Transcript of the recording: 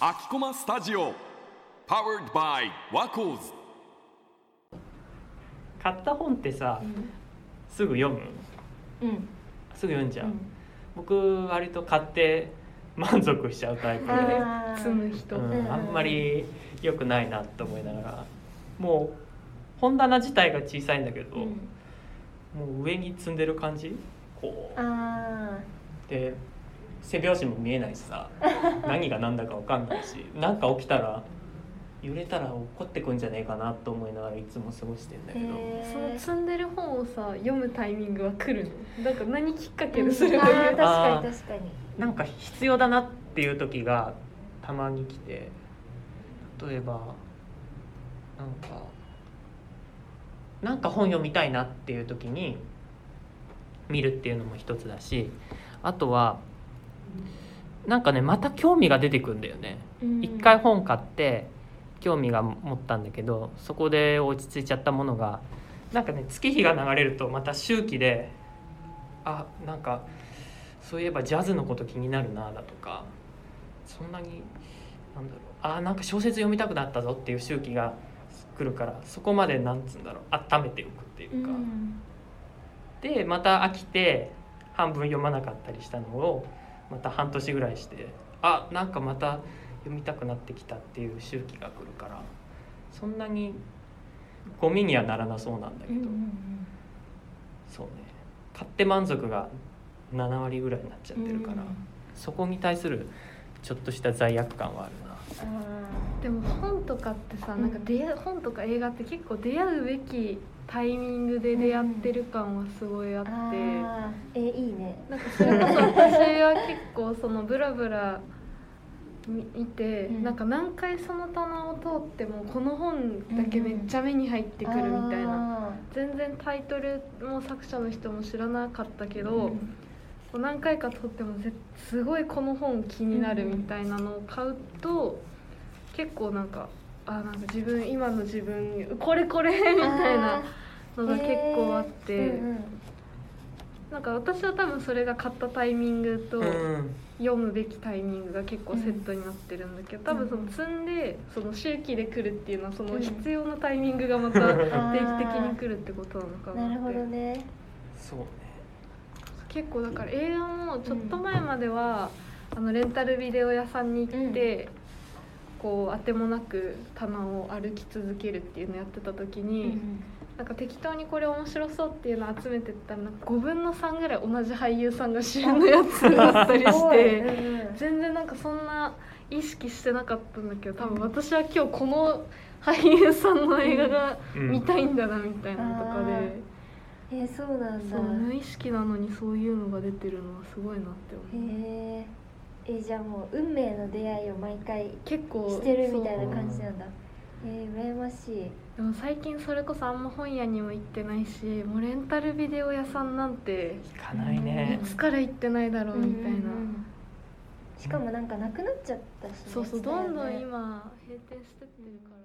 秋駒スタジオ Powered by ワコーズ買った本ってさすぐ読む？うん。すぐ読んじゃう、僕割と買って満足しちゃうタイプで、積む人、うんうん。あんまり良くないなと思いながら。もう本棚自体が小さいんだけど、うん。もう上に積んでる感じ？こう。あで背拍子も見えないしさ 何が何だか分かんないし何か起きたら揺れたら怒ってくんじゃねえかなと思いながらいつも過ごしてんだーけど、へそのー積んでる本をさ読むタイミングは来るの？なんか何きっかけうんでそれを言う確かに確かに。なんか必要だなっていう時がたまに来て例えばなんかなんか本読みたいなっていう時に見るっていうのも一つだしあとはなんかねまた興味が出てくんだよね。一回本買って興味が持ったんだけどそこで落ち着いちゃったものがなんかね月日が流れるとまた周期であなんかそういえばジャズのこと気になるなだとかそんなになんだろうあなんか小説読みたくなったぞっていう周期が来るからそこまでなんつうんだろう温めておくっていうか、でまた飽きて半分読まなかったりしたのをまた半年ぐらいしてあなんかまた読みたくなってきたっていう周期が来るからそんなにゴミにはならなそうなんだけど、そうね。買って満足が7割ぐらいになっちゃってるから、そこに対するちょっとした罪悪感はあるな。あでも本とかってさ、うん。なんか出会う本とか映画って結構出会うべきタイミングで出会ってる感はすごいあって、ーあーえいいね。なんかそれこそ私は結構そのブラブラ見見て、うん。なんか何回その棚を通ってもこの本だけめっちゃ目に入ってくるみたいな、全然タイトルも作者の人も知らなかったけけど、こう何回か撮ってもぜすごいこの本気になるみたいなのを買うと、結構なんかあなんか自分今の自分にこれこれみたいなのが結構あって、なんか私は多分それが買ったタイミングとうん。読むべきタイミングが結構セットになってるんだけど、多分その積んでその周期で来るっていうのはその必要なタイミングがまた定期的に来るってことなのかなって。なるほどね。そうね結構だから映画もちょっと前までは、あのレンタルビデオ屋さんに行って、こうあてもなく棚を歩き続けるっていうのやってた時に、なんか適当にこれ面白そうっていうのを集めてったらなんか5分の3ぐらい同じ俳優さんが主演のやつだったりして全然なんかそんな意識してなかったんだけど多分私は今日この俳優さんの映画がうん。見たいんだなみたいなのとかで。えーそうなんだ。そう無意識なのにそういうのが出てるのはすごいなって思う。へええじゃあもう運命の出会いを毎回結構してるみたいな感じなんだ。えー、羨ましい。でも最近それこそあんま本屋にも行ってないしもうレンタルビデオ屋さんなんて行かないいねつから行ってないだろうみたいな、うんうんうん。しかもなんかなくなっちゃったしね、そうそうどんどん今閉店してってるから